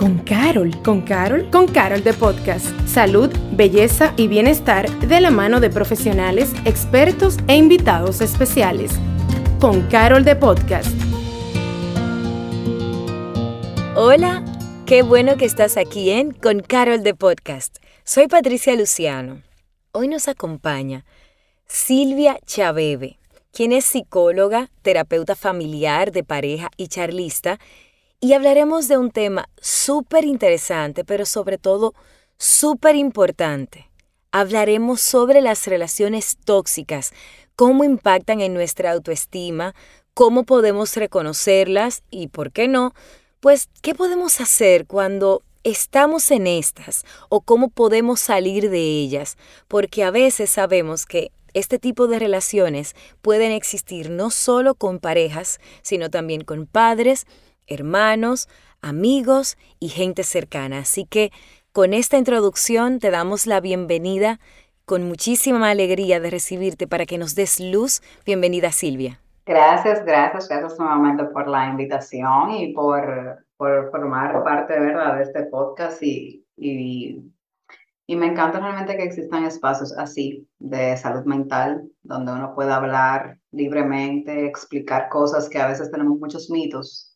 con Carol. ¿Con Carol? Con Carol de Podcast. Salud, belleza y bienestar de la mano de profesionales, expertos e invitados especiales. Con Carol de Podcast. Hola, qué bueno que estás aquí en Con Carol de Podcast. Soy Patricia Luciano. Hoy nos acompaña Silvia Chabebe, quien es psicóloga, terapeuta familiar de pareja y charlista y hablaremos de un tema súper interesante, pero sobre todo súper importante. Hablaremos sobre las relaciones tóxicas, cómo impactan en nuestra autoestima, cómo podemos reconocerlas y, ¿por qué no? Pues, ¿qué podemos hacer cuando estamos en estas o cómo podemos salir de ellas? Porque a veces sabemos que este tipo de relaciones pueden existir no solo con parejas, sino también con padres, hermanos, amigos y gente cercana. Así que con esta introducción te damos la bienvenida con muchísima alegría de recibirte para que nos des luz. Bienvenida Silvia. Gracias, gracias, gracias nuevamente por la invitación y por, por formar parte de verdad de este podcast y, y, y me encanta realmente que existan espacios así de salud mental donde uno pueda hablar libremente, explicar cosas que a veces tenemos muchos mitos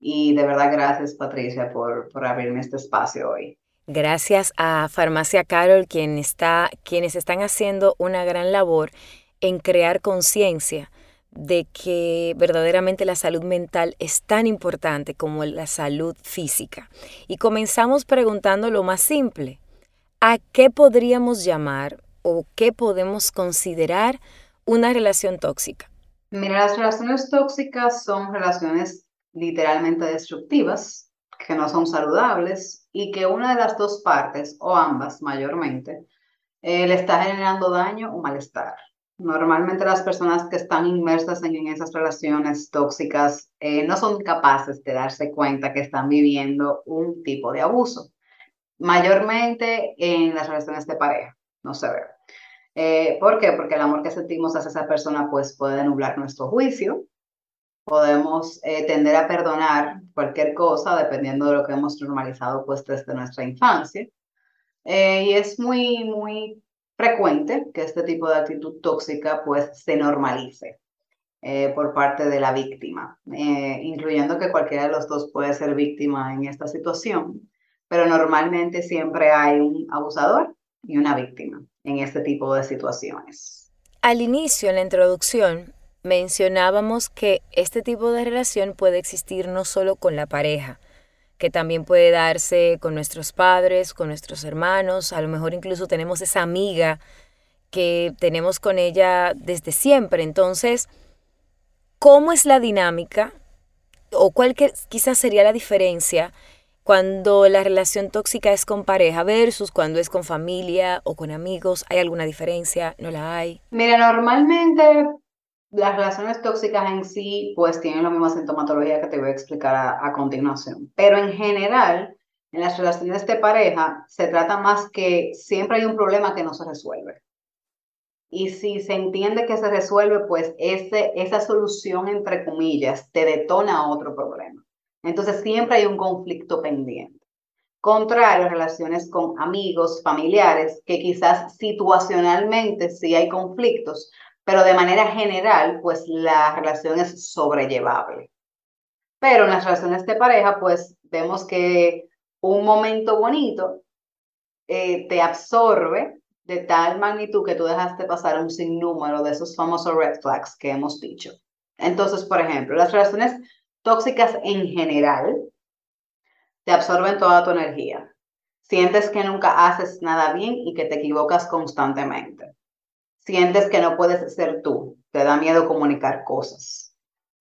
y de verdad, gracias Patricia por, por abrirme este espacio hoy. Gracias a Farmacia Carol, quien está, quienes están haciendo una gran labor en crear conciencia de que verdaderamente la salud mental es tan importante como la salud física. Y comenzamos preguntando lo más simple. ¿A qué podríamos llamar o qué podemos considerar una relación tóxica? Mira, las relaciones tóxicas son relaciones literalmente destructivas, que no son saludables y que una de las dos partes, o ambas mayormente, eh, le está generando daño o malestar. Normalmente las personas que están inmersas en, esas relaciones tóxicas eh, no son capaces de darse cuenta que están viviendo un tipo de abuso. Mayormente en las relaciones de pareja, no se ve. Eh, ¿Por qué? Porque el amor que sentimos hacia esa persona pues puede nublar nuestro juicio podemos eh, tender a perdonar cualquier cosa dependiendo de lo que hemos normalizado pues desde nuestra infancia. Eh, y es muy, muy frecuente que este tipo de actitud tóxica pues se normalice eh, por parte de la víctima, incluyendo que cualquiera de los dos puede ser víctima en esta situación, pero normalmente siempre hay un abusador y una víctima en este tipo de situaciones. Al inicio, en la introducción, mencionábamos que este tipo de relación puede existir no solo con la pareja, que también puede darse con nuestros padres, con nuestros hermanos, a lo mejor incluso tenemos esa amiga que tenemos con ella desde siempre. Entonces, ¿cómo es la dinámica o cuál quizás sería la diferencia cuando la relación tóxica es con pareja versus cuando es con familia o con amigos? ¿Hay alguna diferencia? ¿No la hay? Mira, normalmente las relaciones tóxicas en sí, pues tienen la misma sintomatología que te voy a explicar a, continuación. Pero en general, en las relaciones de pareja, se trata más que siempre hay un problema que no se resuelve. Y si se entiende que se resuelve, pues ese, esa solución, entre comillas, te detona otro problema. Entonces siempre hay un conflicto pendiente. Contrario, relaciones con amigos, familiares, que quizás situacionalmente sí hay conflictos, pero de manera general, pues la relación es sobrellevable. Pero en las relaciones de pareja, pues vemos que un momento bonito eh, te absorbe de tal magnitud que tú dejaste pasar un sinnúmero de esos famosos red flags que hemos dicho. Entonces, por ejemplo, las relaciones tóxicas en general te absorben toda tu energía. Sientes que nunca haces nada bien y que te equivocas constantemente sientes que no puedes ser tú, te da miedo comunicar cosas.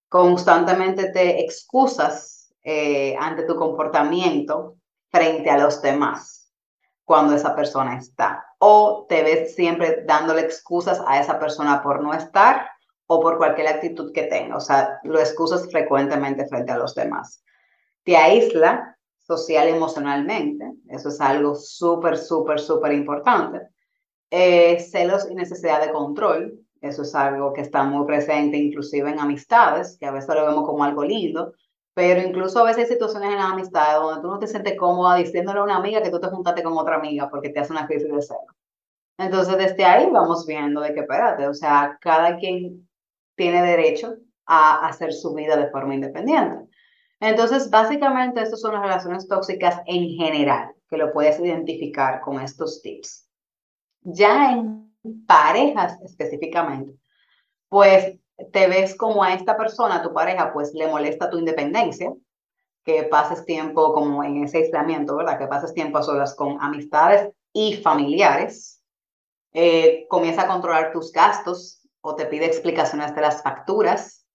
Constantemente te excusas eh, ante tu comportamiento frente a los demás cuando esa persona está. O te ves siempre dándole excusas a esa persona por no estar o por cualquier actitud que tenga. O sea, lo excusas frecuentemente frente a los demás. Te aísla social y emocionalmente. Eso es algo súper, súper, súper importante. Eh, celos y necesidad de control, eso es algo que está muy presente inclusive en amistades, que a veces lo vemos como algo lindo, pero incluso a veces hay situaciones en la amistad donde tú no te sientes cómoda diciéndole a una amiga que tú te juntaste con otra amiga porque te hace una crisis de celo. Entonces, desde ahí vamos viendo de que, espérate, o sea, cada quien tiene derecho a hacer su vida de forma independiente. Entonces, básicamente, estas son las relaciones tóxicas en general, que lo puedes identificar con estos tips. Ya en parejas específicamente, pues te ves como a esta persona, tu pareja, pues le molesta tu independencia, que pases tiempo como en ese aislamiento, ¿verdad? Que pases tiempo a solas con amistades y familiares. Eh, comienza a controlar tus gastos o te pide explicaciones de las facturas.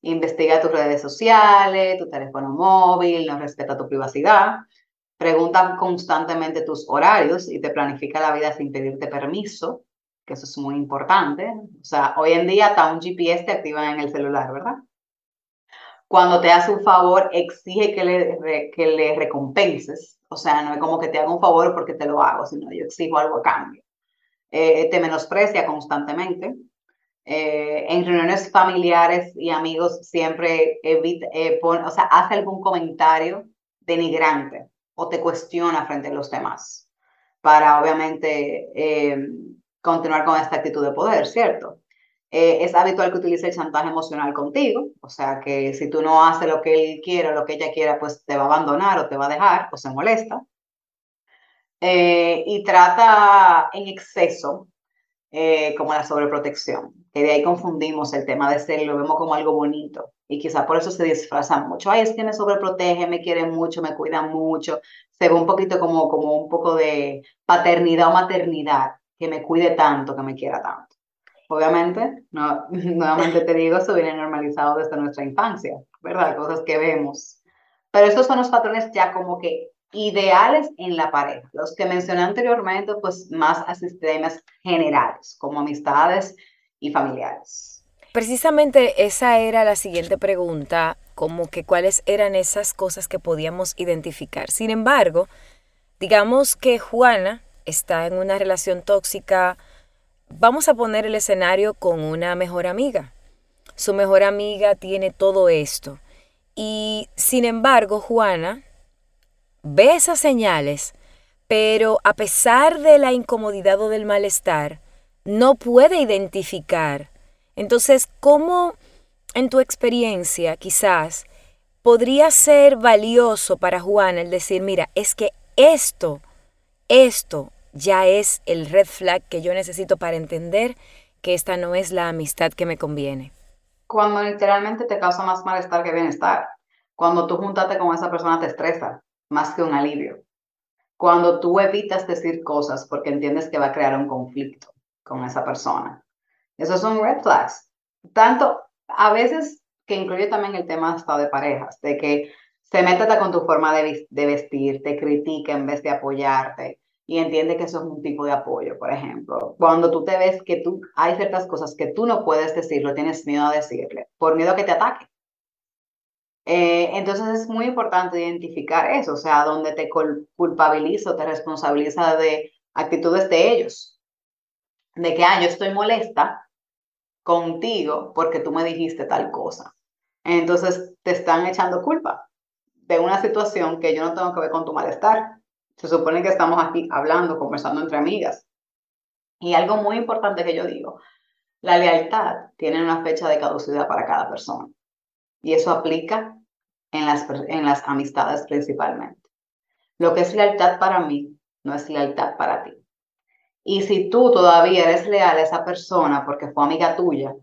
Investiga tus redes sociales, tu teléfono móvil, no respeta tu privacidad. Pregunta constantemente tus horarios y te planifica la vida sin pedirte permiso que eso es muy importante. O sea, hoy en día hasta un GPS te activan en el celular, ¿verdad? Cuando te hace un favor, exige que le, que le recompenses. O sea, no es como que te haga un favor porque te lo hago, sino yo exijo algo a cambio. Eh, te menosprecia constantemente. Eh, en reuniones familiares y amigos siempre evita, eh, o sea, hace algún comentario denigrante o te cuestiona frente a los demás para obviamente continuar con esta actitud de poder, ¿cierto? Eh, es habitual que utilice el chantaje emocional contigo, o sea que si tú no haces lo que él quiere o lo que ella quiera, pues te va a abandonar o te va a dejar o se molesta. Eh, y trata en exceso eh, como la sobreprotección, que de ahí confundimos el tema de ser lo vemos como algo bonito. Y quizá por eso se disfraza mucho. Ay, es que me sobreprotege, me quiere mucho, me cuida mucho. Se ve un poquito como, como un poco de paternidad o maternidad que me cuide tanto, que me quiera tanto. Obviamente, no, nuevamente te digo, eso viene normalizado desde nuestra infancia, ¿verdad? Cosas que vemos. Pero estos son los patrones ya como que ideales en la pareja. Los que mencioné anteriormente, pues más a sistemas generales, como amistades y familiares. Precisamente esa era la siguiente pregunta, como que cuáles eran esas cosas que podíamos identificar. Sin embargo, digamos que Juana está en una relación tóxica, vamos a poner el escenario con una mejor amiga. Su mejor amiga tiene todo esto. Y sin embargo, Juana ve esas señales, pero a pesar de la incomodidad o del malestar, no puede identificar. Entonces, ¿cómo en tu experiencia quizás podría ser valioso para Juana el decir, mira, es que esto esto ya es el red flag que yo necesito para entender que esta no es la amistad que me conviene. Cuando literalmente te causa más malestar que bienestar. Cuando tú juntarte con esa persona te estresa más que un alivio. Cuando tú evitas decir cosas porque entiendes que va a crear un conflicto con esa persona. Esos son red flags. Tanto a veces que incluye también el tema hasta de parejas, de que se mete con tu forma de, de vestir, te critica en vez de apoyarte, y entiende que eso es un tipo de apoyo, por ejemplo. Cuando tú te ves que tú hay ciertas cosas que tú no puedes decirlo, tienes miedo a decirle, por miedo a que te ataque. Eh, entonces es muy importante identificar eso, o sea, donde te culpabilizo, te responsabiliza de actitudes de ellos. De que, ah, yo estoy molesta contigo porque tú me dijiste tal cosa. Entonces te están echando culpa de una situación que yo no tengo que ver con tu malestar. Se supone que estamos aquí hablando, conversando entre amigas. Y algo muy importante que yo digo, la lealtad tiene una fecha de caducidad para cada persona. Y eso aplica en las, en las amistades principalmente. Lo que es lealtad para mí no es lealtad para ti. Y si tú todavía eres leal a esa persona porque fue amiga tuya,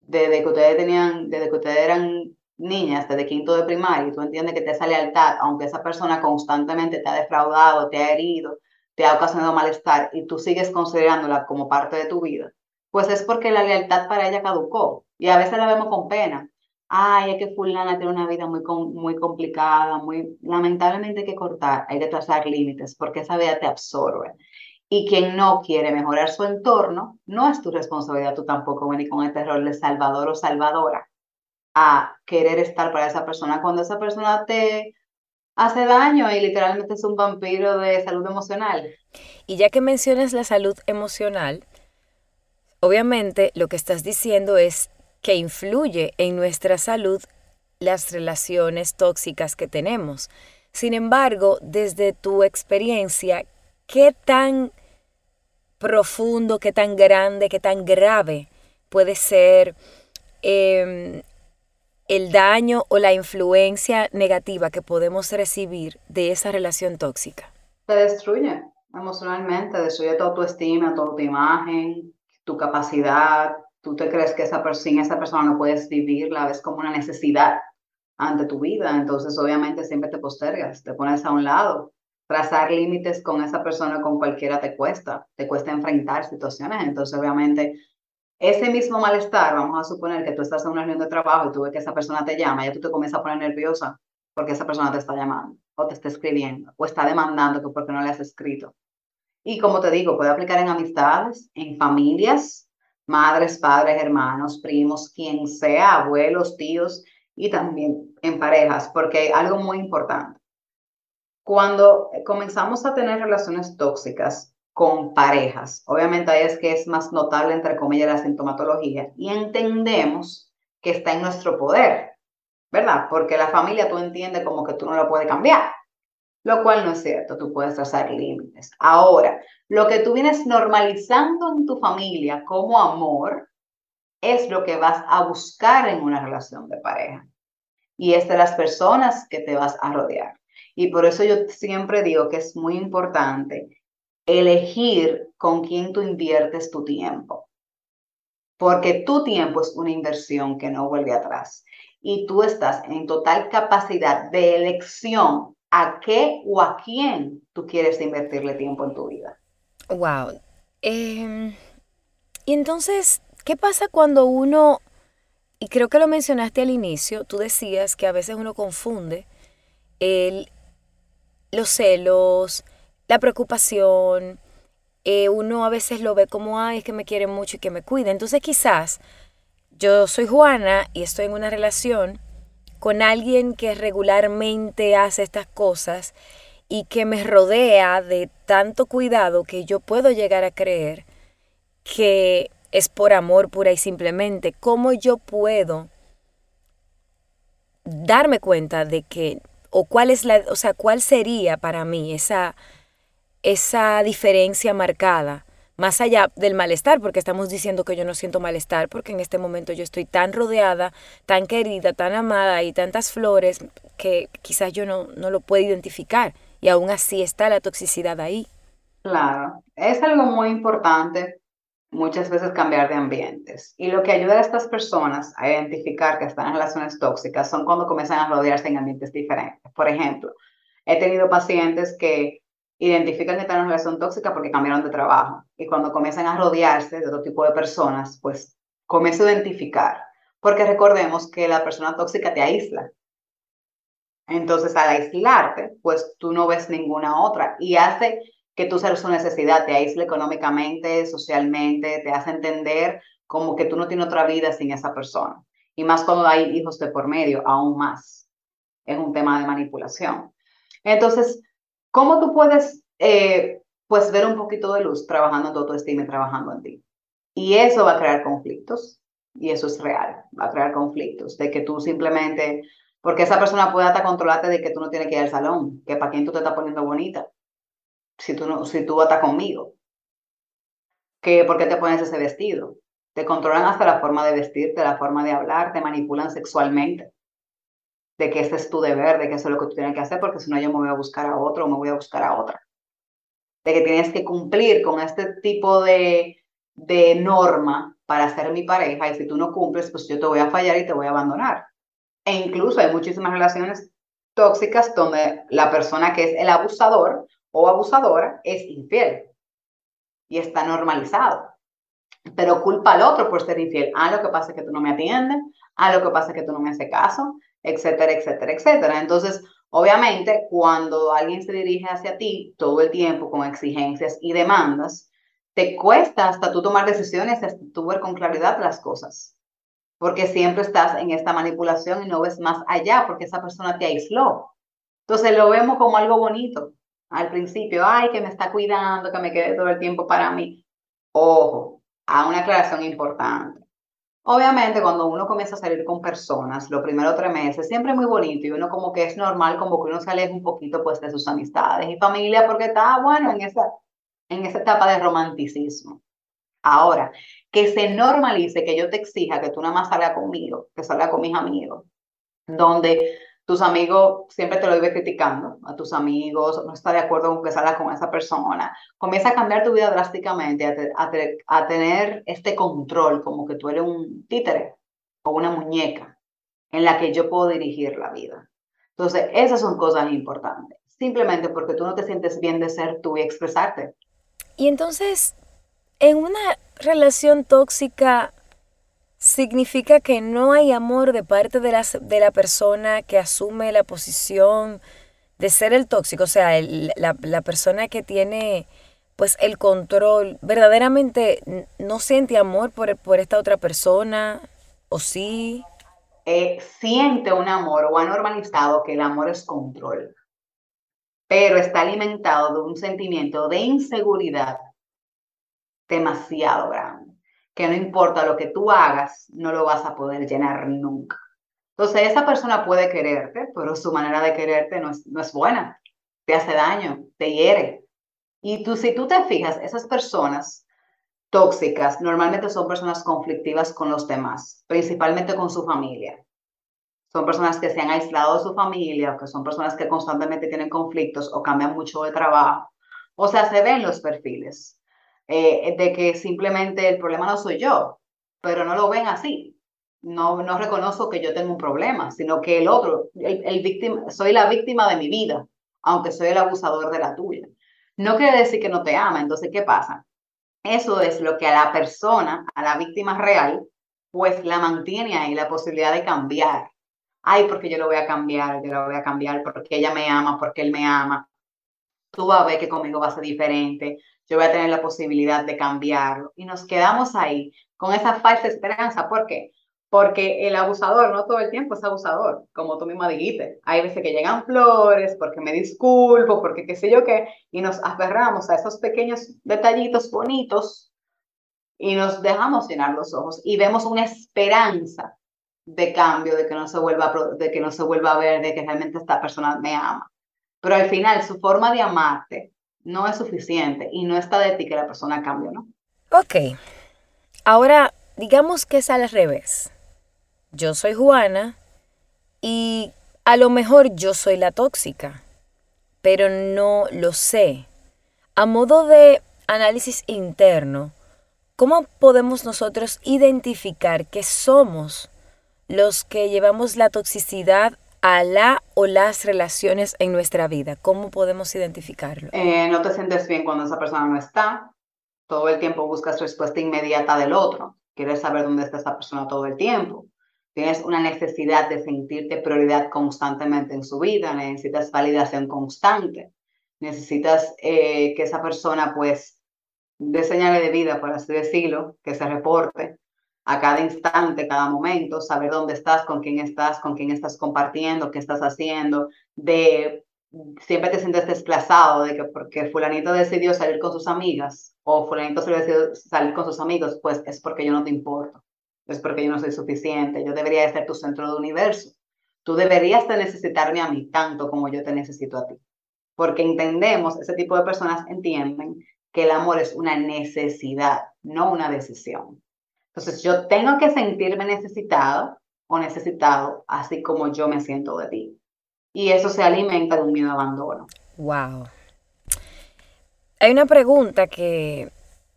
desde que ustedes tenían, desde que ustedes eran niñas desde quinto de primaria y tú entiendes que te esa lealtad, aunque esa persona constantemente te ha defraudado, te ha herido, te ha ocasionado malestar y tú sigues considerándola como parte de tu vida, pues es porque la lealtad para ella caducó y a veces la vemos con pena. Ay, es que fulana tiene una vida muy, muy complicada, muy lamentablemente hay que cortar, hay que trazar límites porque esa vida te absorbe. Y quien no quiere mejorar su entorno, no es tu responsabilidad tú tampoco venir con este rol de salvador o salvadora a querer estar para esa persona cuando esa persona te hace daño y literalmente es un vampiro de salud emocional. Y ya que mencionas la salud emocional, obviamente lo que estás diciendo es que influye en nuestra salud las relaciones tóxicas que tenemos. Sin embargo, desde tu experiencia, ¿qué tan profundo, qué tan grande, qué tan grave puede ser em, el daño o la influencia negativa que podemos recibir de esa relación tóxica? Te destruye emocionalmente, destruye tu autoestima, tu imagen, tu capacidad. Tú te crees que esa sin esa persona no puedes vivir, la ves como una necesidad ante tu vida. Entonces, obviamente, siempre te postergas, te pones a un lado. Trazar límites con esa persona, con cualquiera, te cuesta. Te cuesta enfrentar situaciones. Entonces, obviamente, ese mismo malestar, vamos a suponer que tú estás en una reunión de trabajo y tú ves que esa persona te llama, ya tú te comienzas a poner nerviosa porque esa persona te está llamando o te está escribiendo o está demandando que porque no le has escrito. Y como te digo, puede aplicar en amistades, en familias, madres, padres, hermanos, primos, quien sea, abuelos, tíos y también en parejas, porque algo muy importante. Cuando comenzamos a tener relaciones tóxicas con parejas, obviamente ahí es que es más notable, entre comillas, la sintomatología y entendemos que está en nuestro poder, ¿verdad? Porque la familia tú entiendes como que tú no la puedes cambiar, lo cual no es cierto, tú puedes trazar límites. Ahora, lo que tú vienes normalizando en tu familia como amor es lo que vas a buscar en una relación de pareja. Y es de las personas que te vas a rodear. Y por eso yo siempre digo que es muy importante elegir con quién tú inviertes tu tiempo. Porque tu tiempo es una inversión que no vuelve atrás. Y tú estás en total capacidad de elección a qué o a quién tú quieres invertirle tiempo en tu vida. Wow. Em, y entonces, ¿qué pasa cuando uno, y creo que lo mencionaste al inicio, tú decías que a veces uno confunde el, los celos, la preocupación, eh, uno a veces lo ve como, ay, es que me quiere mucho y que me cuida. Entonces quizás yo soy Juana y estoy en una relación con alguien que regularmente hace estas cosas y que me rodea de tanto cuidado que yo puedo llegar a creer que es por amor pura y simplemente, ¿cómo yo puedo darme cuenta de que, o cuál es la, o sea, cuál sería para mí esa, esa diferencia marcada más allá del malestar, porque estamos diciendo que yo no siento malestar, porque en este momento yo estoy tan rodeada, tan querida, tan amada y tantas flores que quizás yo no, no lo puedo identificar y aún así está la toxicidad ahí. Claro, es algo muy importante muchas veces cambiar de ambientes. Y lo que ayuda a estas personas a identificar que están en relaciones tóxicas son cuando comienzan a rodearse en ambientes diferentes. Por ejemplo, he tenido pacientes que identifican que están en relación tóxica porque cambiaron de trabajo. Y cuando comienzan a rodearse de otro tipo de personas, pues comienza a identificar. Porque recordemos que la persona tóxica te aísla. Entonces, al aislarte, pues tú no ves ninguna otra y hace que tú seas su necesidad, te aísle económicamente, socialmente, te hace entender como que tú no tienes otra vida sin esa persona. Y más cuando hay hijos de por medio, aún más. Es un tema de manipulación. Entonces, ¿Cómo tú puedes, eh, pues, ver un poquito de luz trabajando en tu autoestima y trabajando en ti? Y eso va a crear conflictos, y eso es real, va a crear conflictos, de que tú simplemente, porque esa persona puede hasta controlarte de que tú no tienes que ir al salón, que para quién tú te estás poniendo bonita, si tú, no, si tú estás conmigo, que por qué te pones ese vestido. Te controlan hasta la forma de vestirte, la forma de hablar, te manipulan sexualmente de que ese es tu deber, de que eso es lo que tú tienes que hacer, porque si no yo me voy a buscar a otro o me voy a buscar a otra. De que tienes que cumplir con este tipo de, de norma para ser mi pareja y si tú no cumples, pues yo te voy a fallar y te voy a abandonar. E incluso hay muchísimas relaciones tóxicas donde la persona que es el abusador o abusadora es infiel y está normalizado. Pero culpa al otro por ser infiel. Ah, lo que pasa es que tú no me atiendes. Ah, lo que pasa es que tú no me haces caso etcétera, etcétera, etcétera. Entonces, obviamente, cuando alguien se dirige hacia ti todo el tiempo con exigencias y demandas, te cuesta hasta tú tomar decisiones, hasta tú ver con claridad las cosas, porque siempre estás en esta manipulación y no ves más allá, porque esa persona te aisló. Entonces, lo vemos como algo bonito. Al principio, ay, que me está cuidando, que me quede todo el tiempo para mí. Ojo, a una aclaración importante. Obviamente, cuando uno comienza a salir con personas, los primeros tres meses, siempre muy bonito y uno como que es normal, como que uno se aleja un poquito pues de sus amistades y familia porque está, bueno, en esa, en esa etapa de romanticismo. Ahora, que se normalice que yo te exija que tú nada más salgas conmigo, que salgas con mis amigos, donde tus amigos siempre te lo vive criticando, a tus amigos, no está de acuerdo con que salgas con esa persona, comienza a cambiar tu vida drásticamente, a, a, tener este control, como que tú eres un títere o una muñeca en la que yo puedo dirigir la vida. Entonces, esas son cosas importantes, simplemente porque tú no te sientes bien de ser tú y expresarte. Y entonces, en una relación tóxica, significa que no hay amor de parte de la, de la persona que asume la posición de ser el tóxico, o sea, la, la, persona que tiene pues el control, verdaderamente no siente amor por, por esta otra persona, o sí. Eh, siente un amor o ha normalizado que el amor es control, pero está alimentado de un sentimiento de inseguridad demasiado grande que no importa lo que tú hagas, no lo vas a poder llenar nunca. Entonces, esa persona puede quererte, pero su manera de quererte no es, no es buena, te hace daño, te hiere. Y tú, si tú te fijas, esas personas tóxicas normalmente son personas conflictivas con los demás, principalmente con su familia. Son personas que se han aislado de su familia o que son personas que constantemente tienen conflictos o cambian mucho de trabajo. O sea, se ven los perfiles. Eh, de que simplemente el problema no soy yo, pero no lo ven así. No, no reconozco que yo tengo un problema, sino que el otro, el, víctima, soy la víctima de mi vida, aunque soy el abusador de la tuya. No quiere decir que no te ama, entonces, ¿qué pasa? Eso es lo que a la persona, a la víctima real, pues la mantiene ahí la posibilidad de cambiar. Ay, porque yo lo voy a cambiar, yo lo voy a cambiar porque ella me ama, porque él me ama. Tú vas a ver que conmigo va a ser diferente yo voy a tener la posibilidad de cambiarlo. Y nos quedamos ahí con esa falsa esperanza. ¿Por qué? Porque el abusador no todo el tiempo es abusador, como tú misma dijiste. Hay veces que llegan flores, porque me disculpo, porque qué sé yo qué, y nos aferramos a esos pequeños detallitos bonitos y nos dejamos llenar los ojos y vemos una esperanza de cambio, de que no se vuelva, de que no se vuelva a ver, de que realmente esta persona me ama. Pero al final su forma de amarte no es suficiente y no está de ti que la persona cambie, ¿no? Ok. Ahora, digamos que es al revés. Yo soy Juana y a lo mejor yo soy la tóxica, pero no lo sé. A modo de análisis interno, ¿cómo podemos nosotros identificar que somos los que llevamos la toxicidad a la o las relaciones en nuestra vida? ¿Cómo podemos identificarlo? Eh, no te sientes bien cuando esa persona no está. Todo el tiempo buscas respuesta inmediata del otro. Quieres saber dónde está esa persona todo el tiempo. Tienes una necesidad de sentirte prioridad constantemente en su vida. Necesitas validación constante. Necesitas eh, que esa persona, pues, dé señales de vida, por así decirlo, que se reporte a cada instante, cada momento, saber dónde estás, con quién estás, con quién estás compartiendo, qué estás haciendo, de siempre te sientes desplazado de que porque fulanito decidió salir con sus amigas o fulanito decidió salir con sus amigos, pues es porque yo no te importo, es porque yo no soy suficiente, yo debería de ser tu centro de universo. Tú deberías de necesitarme a mí tanto como yo te necesito a ti. Porque entendemos, ese tipo de personas entienden que el amor es una necesidad, no una decisión. Entonces yo tengo que sentirme necesitado o necesitado, así como yo me siento de ti. Y eso se alimenta de un miedo a abandono. Wow. Hay una pregunta que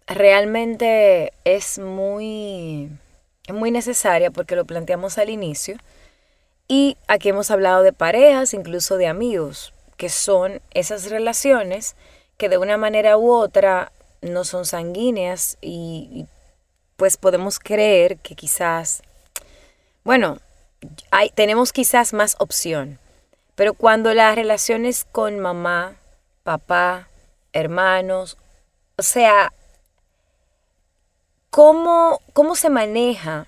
realmente es muy, muy necesaria porque lo planteamos al inicio. Y aquí hemos hablado de parejas, incluso de amigos, que son esas relaciones que de una manera u otra no son sanguíneas y, pues podemos creer que quizás, bueno, hay, tenemos quizás más opción, pero cuando las relaciones con mamá, papá, hermanos, o sea, ¿cómo, cómo se maneja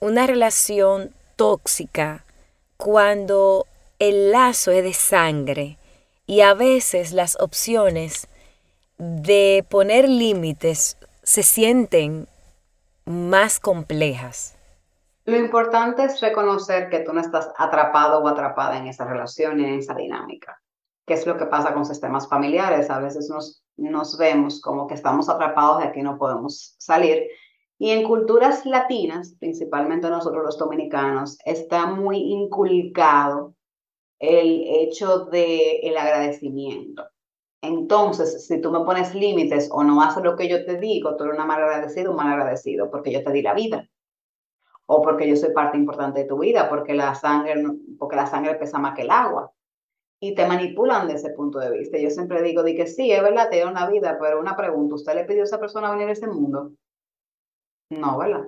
una relación tóxica cuando el lazo es de sangre y a veces las opciones de poner límites se sienten más complejas? Lo importante es reconocer que tú no estás atrapado o atrapada en esa relación, en esa dinámica. ¿Qué es lo que pasa con sistemas familiares? A veces nos, nos vemos como que estamos atrapados de aquí no podemos salir. Y en culturas latinas, principalmente nosotros los dominicanos, está muy inculcado el hecho del el agradecimiento. Entonces, si tú me pones límites o no haces lo que yo te digo, tú eres una mal agradecido o mal agradecido porque yo te di la vida o porque yo soy parte importante de tu vida, porque la sangre, porque la sangre pesa más que el agua. Y te manipulan de ese punto de vista. Yo siempre digo, di que sí, es verdad, te dio una vida, pero una pregunta, ¿usted le pidió a esa persona venir a este mundo? No, ¿verdad?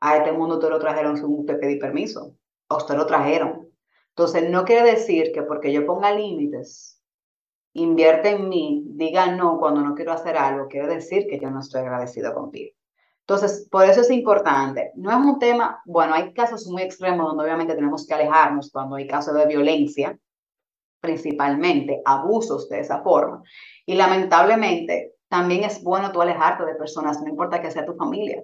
A este mundo te lo trajeron sin usted pedir permiso, o usted lo trajeron. Entonces, no quiere decir que porque yo ponga límites, invierte en mí, diga no cuando no quiero hacer algo, quiere decir que yo no estoy agradecido contigo. Entonces, por eso es importante. No es un tema, bueno, hay casos muy extremos donde obviamente tenemos que alejarnos cuando hay casos de violencia, principalmente abusos de esa forma. Y lamentablemente, también es bueno tú alejarte de personas, no importa que sea tu familia,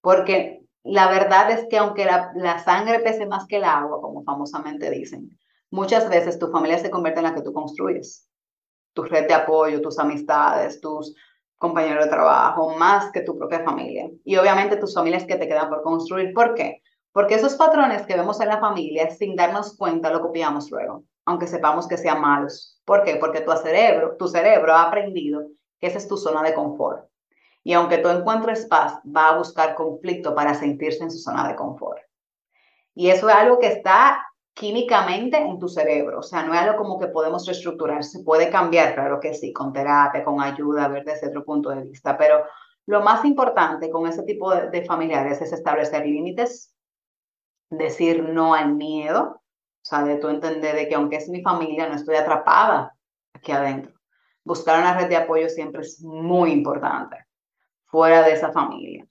porque la verdad es que aunque la, la sangre pese más que el agua, como famosamente dicen, muchas veces tu familia se convierte en la que tú construyes. Tu red de apoyo, tus amistades, tus compañero de trabajo, más que tu propia familia. Y obviamente tus familias que te quedan por construir. ¿Por qué? Porque esos patrones que vemos en la familia, sin darnos cuenta, lo copiamos luego, aunque sepamos que sean malos. ¿Por qué? Porque tu cerebro, tu cerebro ha aprendido que esa es tu zona de confort. Y aunque tú encuentres paz, va a buscar conflicto para sentirse en su zona de confort. Y eso es algo que está químicamente en tu cerebro. O sea, no es algo como que podemos reestructurar. Se puede cambiar, claro que sí, con terapia, con ayuda, ver desde otro punto de vista. Pero lo más importante con ese tipo de, familiares es establecer límites, decir no al miedo, o sea, de tú entender de que aunque es mi familia, no estoy atrapada aquí adentro. Buscar una red de apoyo siempre es muy importante fuera de esa familia.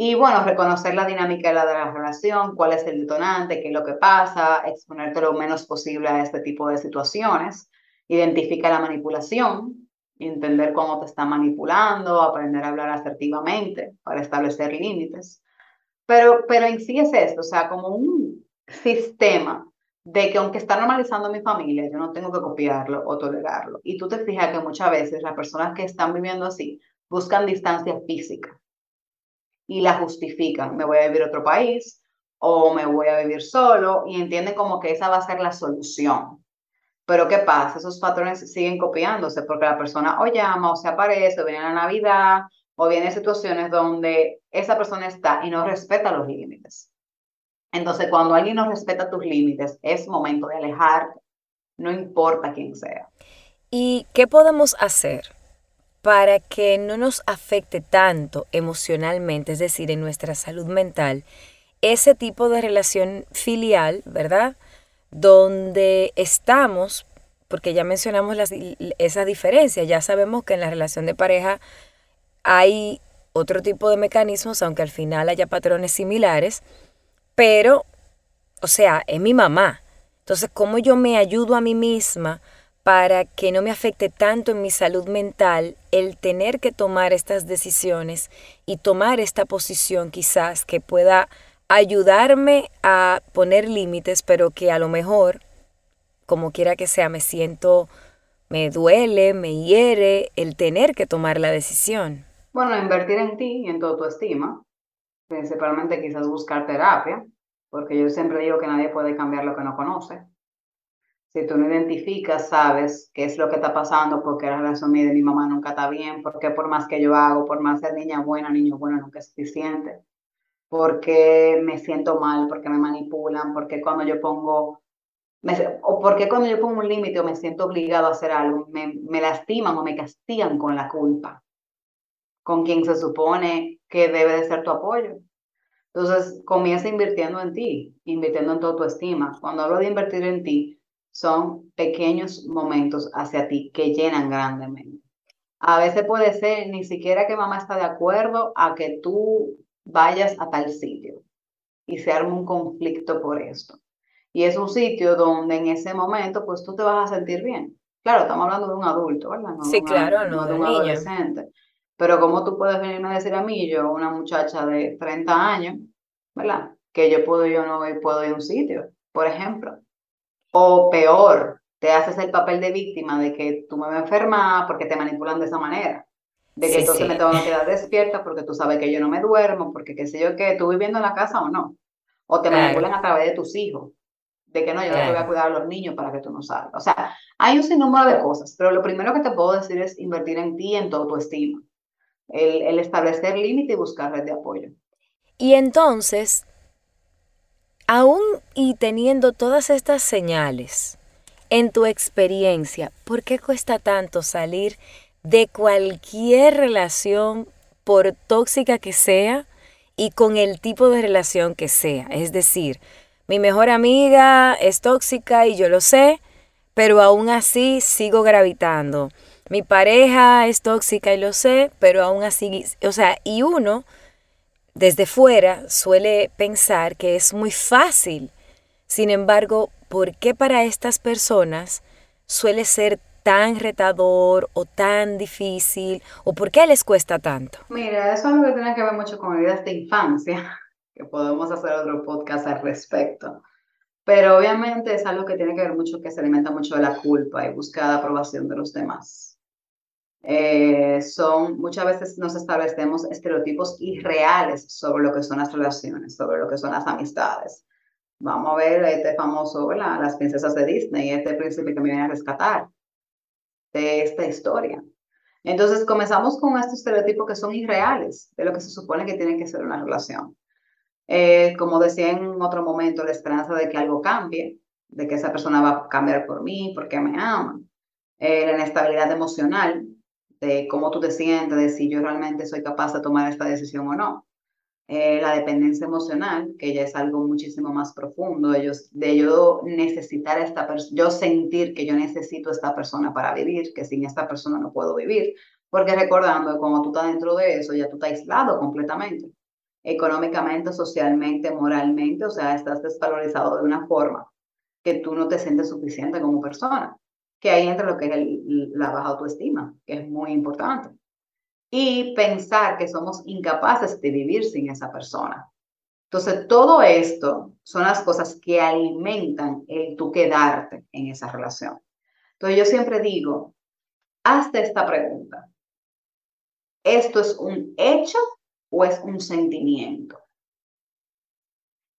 Y bueno, reconocer la dinámica de la, de la relación, cuál es el detonante, qué es lo que pasa, exponerte lo menos posible a este tipo de situaciones. Identifica la manipulación, entender cómo te está manipulando, aprender a hablar asertivamente para establecer límites. Pero, pero en sí es esto, o sea, como un sistema de que aunque está normalizando mi familia, yo no tengo que copiarlo o tolerarlo. Y tú te fijas que muchas veces las personas que están viviendo así buscan distancia física y la justifican. Me voy a vivir a otro país o me voy a vivir solo y entienden como que esa va a ser la solución. Pero ¿qué pasa? Esos patrones siguen copiándose porque la persona o llama o se aparece o viene la Navidad o viene situaciones donde esa persona está y no respeta los límites. Entonces, cuando alguien no respeta tus límites, es momento de alejarte, no importa quién sea. ¿Y qué podemos hacer para que no nos afecte tanto emocionalmente, es decir, en nuestra salud mental, ese tipo de relación filial, ¿verdad? Donde estamos, porque ya mencionamos esa diferencia, ya sabemos que en la relación de pareja hay otro tipo de mecanismos, aunque al final haya patrones similares, pero, o sea, es mi mamá. Entonces, ¿cómo yo me ayudo a mí misma? Para que no me afecte tanto en mi salud mental el tener que tomar estas decisiones y tomar esta posición quizás que pueda ayudarme a poner límites, pero que a lo mejor, como quiera que sea, me siento, me duele, me hiere el tener que tomar la decisión. Bueno, invertir en ti y en tu autoestima, principalmente quizás buscar terapia, porque yo siempre digo que nadie puede cambiar lo que no conoce. Si tú no identificas, sabes qué es lo que está pasando, porque la relación mía de mi mamá nunca está bien, porque por más que yo hago, por más ser niña buena, niño bueno, nunca es suficiente, porque me siento mal, porque me manipulan, porque cuando yo pongo, o porque cuando yo pongo un límite o me siento obligado a hacer algo, me, me lastiman o me castigan con la culpa, con quien se supone que debe de ser tu apoyo. Entonces, comienza invirtiendo en ti, invirtiendo en tu autoestima. Cuando hablo de invertir en ti, son pequeños momentos hacia ti que llenan grandemente. A veces puede ser ni siquiera que mamá está de acuerdo a que tú vayas a tal sitio y se arma un conflicto por esto. Y es un sitio donde en ese momento pues tú te vas a sentir bien. Claro, estamos hablando de un adulto, ¿verdad? sí, claro, no, de un adolescente. Pero ¿cómo tú puedes venirme a decir a mí, yo, una muchacha de 30 años, ¿verdad? Que yo puedo, yo no puedo ir a un sitio, por ejemplo. O peor, te haces el papel de víctima de que tú me vas a enfermar porque te manipulan de esa manera. De que entonces me tengo que quedar despierta porque tú sabes que yo no me duermo, porque qué sé yo qué, tú viviendo en la casa o no. O te manipulan a través de tus hijos. De que no, yo no te voy a cuidar a los niños para que tú no salgas. O sea, hay un sinnúmero de cosas, pero lo primero que te puedo decir es invertir en ti, en tu autoestima el, establecer límite y buscar red de apoyo. Y entonces, aún y teniendo todas estas señales, en tu experiencia, ¿por qué cuesta tanto salir de cualquier relación, por tóxica que sea, y con el tipo de relación que sea? Es decir, mi mejor amiga es tóxica y yo lo sé, pero aún así sigo gravitando mi pareja es tóxica y lo sé, pero aún así, o sea, y uno desde fuera suele pensar que es muy fácil. Sin embargo, ¿por qué para estas personas suele ser tan retador o tan difícil? ¿O por qué les cuesta tanto? Mira, eso es algo que tiene que ver mucho con heridas de infancia, que podemos hacer otro podcast al respecto. Pero obviamente es algo que tiene que ver mucho, que se alimenta mucho de la culpa y busca la aprobación de los demás. Eh, son, muchas veces nos establecemos estereotipos irreales sobre lo que son las relaciones, sobre lo que son las amistades. Vamos a ver este famoso, las princesas de Disney, este príncipe que me viene a rescatar de esta historia. Entonces comenzamos con estos estereotipos que son irreales de lo que se supone que tiene que ser una relación. Eh, como decía en otro momento, la esperanza de que algo cambie, de que esa persona va a cambiar por mí, porque me ama. Eh, la inestabilidad emocional, de cómo tú te sientes, de si yo realmente soy capaz de tomar esta decisión o no. Eh, la dependencia emocional, que ya es algo muchísimo más profundo, de yo, de yo necesitar esta persona, yo sentir que yo necesito esta persona para vivir, que sin esta persona no puedo vivir, porque recordando que cuando tú estás dentro de eso, ya tú estás aislado completamente, económicamente, socialmente, moralmente, o sea, estás desvalorizado de una forma que tú no te sientes suficiente como persona que ahí entra lo que es la baja autoestima, que es muy importante. Y pensar que somos incapaces de vivir sin esa persona. Entonces, todo esto son las cosas que alimentan el tú quedarte en esa relación. Entonces, yo siempre digo, hazte esta pregunta. ¿Esto es un hecho o es un sentimiento?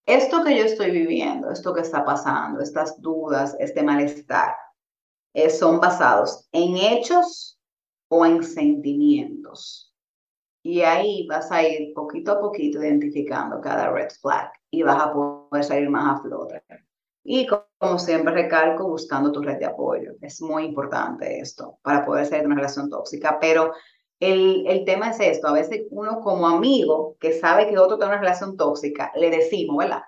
Esto que yo estoy viviendo, esto que está pasando, estas dudas, este malestar, eh, son basados en hechos o en sentimientos. Y ahí vas a ir poquito a poquito identificando cada red flag y vas a poder salir más a flote. Y como siempre recalco, buscando tu red de apoyo. Es muy importante esto para poder salir de una relación tóxica. Pero el, el tema es esto, a veces uno como amigo que sabe que otro tiene una relación tóxica, le decimos, ¿verdad?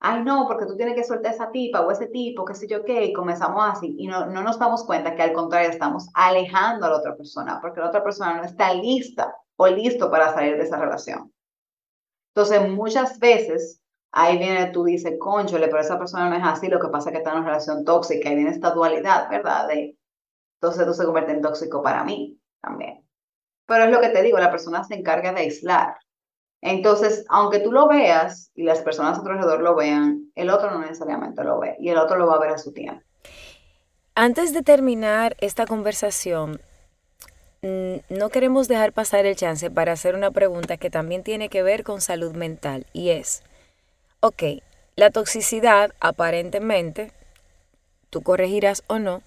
Ay no, porque tú tienes que soltar esa tipa o ese tipo, qué sé yo qué, y comenzamos así, y no, no nos damos cuenta que al contrario estamos alejando a la otra persona, porque la otra persona no está lista o listo para salir de esa relación. Entonces, muchas veces, ahí viene, tú dices, conchole, pero esa persona no es así, lo que pasa es que está en una relación tóxica, y viene esta dualidad, ¿verdad? De, entonces tú se convierte en tóxico para mí también. Pero es lo que te digo, la persona se encarga de aislar, entonces, aunque tú lo veas y las personas a tu alrededor lo vean, el otro no necesariamente lo ve y el otro lo va a ver a su tiempo. Antes de terminar esta conversación, no queremos dejar pasar el chance para hacer una pregunta que también tiene que ver con salud mental y es, ok, la toxicidad aparentemente, tú corregirás o no,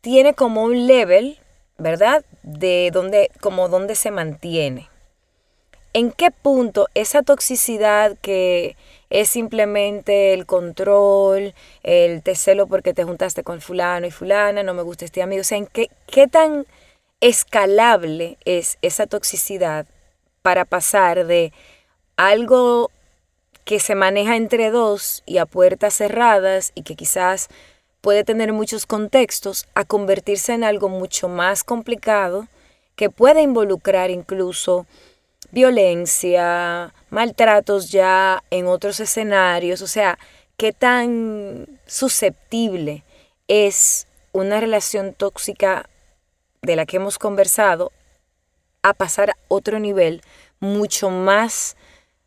tiene como un level, ¿verdad? De donde, como donde se mantiene. ¿En qué punto esa toxicidad que es simplemente el control, el te celo porque te juntaste con fulano y fulana, no me gusta este amigo, o sea, ¿en qué, qué tan escalable es esa toxicidad para pasar de algo que se maneja entre dos y a puertas cerradas y que quizás puede tener muchos contextos a convertirse en algo mucho más complicado que puede involucrar incluso violencia, maltratos ya en otros escenarios, o sea, qué tan susceptible es una relación tóxica de la que hemos conversado a pasar a otro nivel mucho más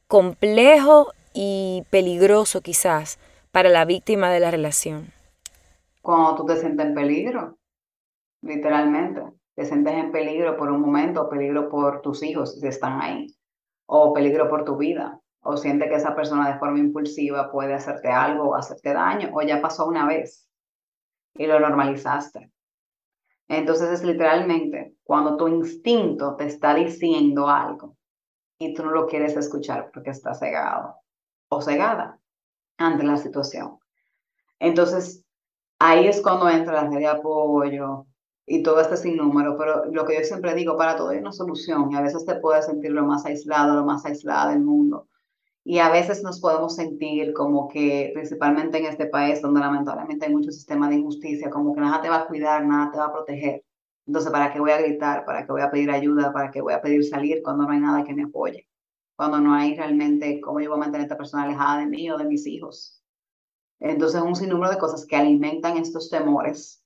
complejo y peligroso quizás para la víctima de la relación. Cuando tú te sientes en peligro, literalmente, te sientes en peligro por un momento, peligro por tus hijos si están ahí, o peligro por tu vida, o sientes que esa persona de forma impulsiva puede hacerte algo o hacerte daño, o ya pasó una vez y lo normalizaste. Entonces es literalmente cuando tu instinto te está diciendo algo y tú no lo quieres escuchar porque estás cegado o cegada ante la situación. Entonces, ahí es cuando entra la red de apoyo y todo este sinnúmero, pero lo que yo siempre digo, para todo hay una solución y a veces te puedes sentir lo más aislado, lo más aislada del mundo. Y a veces nos podemos sentir como que, principalmente en este país donde lamentablemente hay mucho sistema de injusticia, como que nada te va a cuidar, nada te va a proteger. Entonces, ¿para qué voy a gritar? ¿Para qué voy a pedir ayuda? ¿Para qué voy a pedir salir cuando no hay nada que me apoye? Cuando no hay realmente cómo yo voy a mantener a esta persona alejada de mí o de mis hijos. Entonces, un sinnúmero de cosas que alimentan estos temores,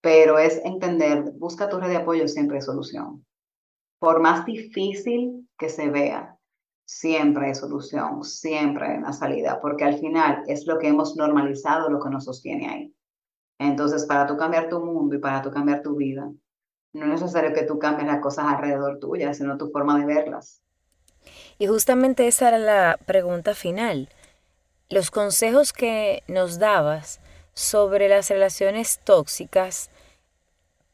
pero es entender, busca tu red de apoyo, siempre hay solución. Por más difícil que se vea, siempre hay solución, siempre hay una salida, porque al final es lo que hemos normalizado lo que nos sostiene ahí. Entonces, para tú cambiar tu mundo y para tú cambiar tu vida, no es necesario que tú cambies las cosas alrededor tuya, sino tu forma de verlas. Y justamente esa era la pregunta final. Los consejos que nos dabas sobre las relaciones tóxicas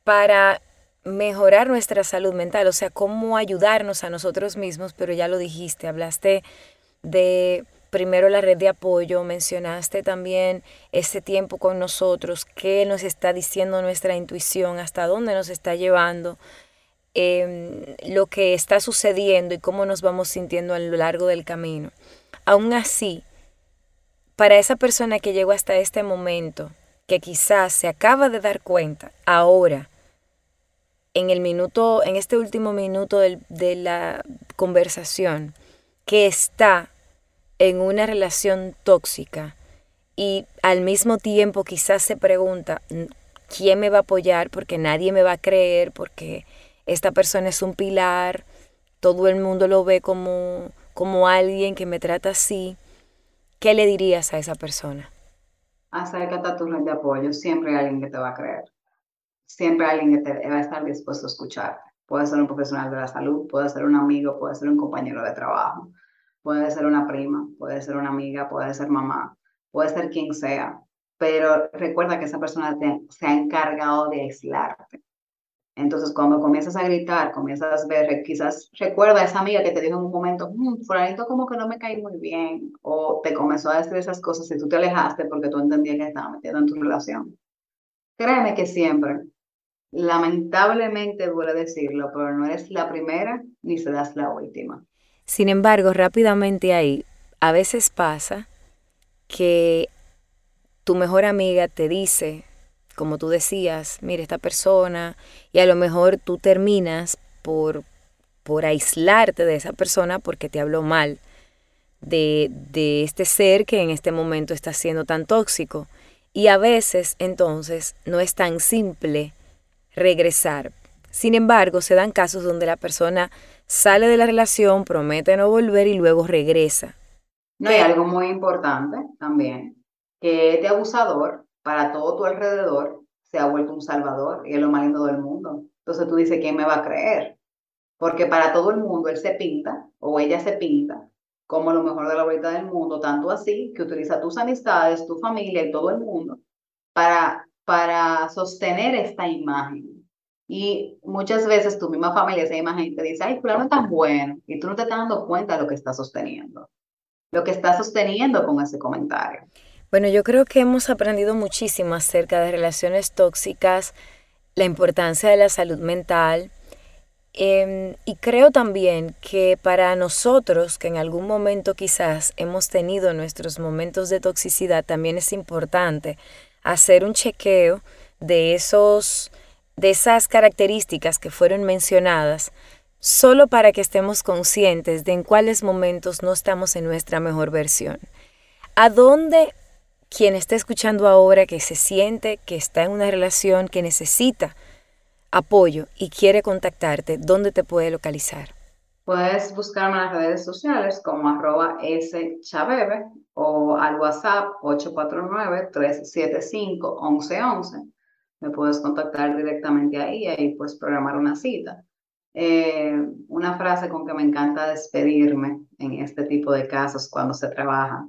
para mejorar nuestra salud mental, o sea, cómo ayudarnos a nosotros mismos, pero ya lo dijiste, hablaste de primero la red de apoyo, mencionaste también ese tiempo con nosotros, qué nos está diciendo nuestra intuición, hasta dónde nos está llevando, em, lo que está sucediendo y cómo nos vamos sintiendo a lo largo del camino. Aún así, para esa persona que llegó hasta este momento, que quizás se acaba de dar cuenta ahora, en el minuto, en este último minuto de la conversación, que está en una relación tóxica y al mismo tiempo quizás se pregunta, ¿quién me va a apoyar? Porque nadie me va a creer, porque esta persona es un pilar, todo el mundo lo ve como, como alguien que me trata así. ¿Qué le dirías a esa persona? Acércate a tu red de apoyo, siempre hay alguien que te va a creer siempre hay alguien que te va a estar dispuesto a escuchar. Puede ser un profesional de la salud, puede ser un amigo, puede ser un compañero de trabajo, puede ser una prima, puede ser una amiga, puede ser mamá, puede ser quien sea. Pero recuerda que esa persona se ha encargado de aislarte. Entonces, cuando comienzas a gritar, comienzas a ver, quizás recuerda a esa amiga que te dijo en un momento, mmm, como que no me caí muy bien, o te comenzó a decir esas cosas y tú te alejaste porque tú entendías que estaba metido en tu relación. Créeme que siempre Lamentablemente duele decirlo, pero no eres la primera ni serás la última. Sin embargo, rápidamente ahí, a veces pasa que tu mejor amiga te dice, como tú decías, mire esta persona, y a lo mejor tú terminas por, por aislarte de esa persona porque te habló mal de, de este ser que en este momento está siendo tan tóxico. Y a veces entonces no es tan simple regresar. Sin embargo, se dan casos donde la persona sale de la relación, promete no volver y luego regresa. No hay algo muy importante también, que este abusador para todo tu alrededor se ha vuelto un salvador y es lo más lindo del mundo. Entonces tú dices, ¿quién me va a creer? Porque para todo el mundo él se pinta o ella se pinta como lo mejor de la vuelta del mundo, tanto así que utiliza tus amistades, tu familia y todo el mundo para para sostener esta imagen. Y muchas veces tu misma familia, esa imagen, te dice, ay, fulano es tan bueno, y tú no te estás dando cuenta de lo que está sosteniendo, lo que está sosteniendo con ese comentario. Bueno, yo creo que hemos aprendido muchísimo acerca de relaciones tóxicas, la importancia de la salud mental, em, y creo también que para nosotros, que en algún momento quizás hemos tenido nuestros momentos de toxicidad, también es importante hacer un chequeo de, esos, de esas características que fueron mencionadas, solo para que estemos conscientes de en cuáles momentos no estamos en nuestra mejor versión. ¿A dónde quien está escuchando ahora que se siente que está en una relación que necesita apoyo y quiere contactarte, ¿dónde te puede localizar? Puedes buscarme en las redes sociales como arroba schabebe o al WhatsApp 849-375-1111. Me puedes contactar directamente ahí y puedes programar una cita. Eh, una frase con que me encanta despedirme en este tipo de casos cuando se trabaja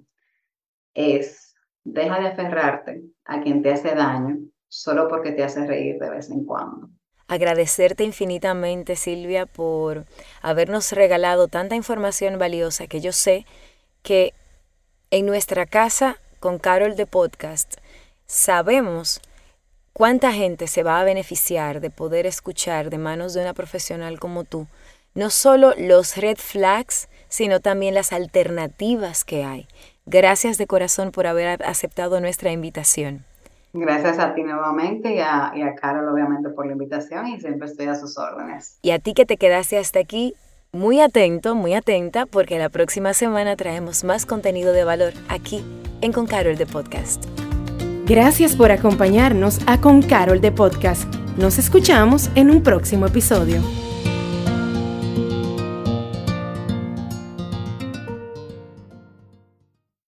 es, deja de aferrarte a quien te hace daño solo porque te hace reír de vez en cuando. Agradecerte infinitamente, Silvia, por habernos regalado tanta información valiosa que yo sé que en nuestra casa con Carol de Podcast sabemos cuánta gente se va a beneficiar de poder escuchar de manos de una profesional como tú, no solo los red flags, sino también las alternativas que hay. Gracias de corazón por haber aceptado nuestra invitación. Gracias a ti nuevamente y a, y a Carol obviamente por la invitación y siempre estoy a sus órdenes. Y a ti que te quedaste hasta aquí, muy atento, muy atenta, porque la próxima semana traemos más contenido de valor aquí en Con Carol de Podcast. Gracias por acompañarnos a Con Carol de Podcast. Nos escuchamos en un próximo episodio.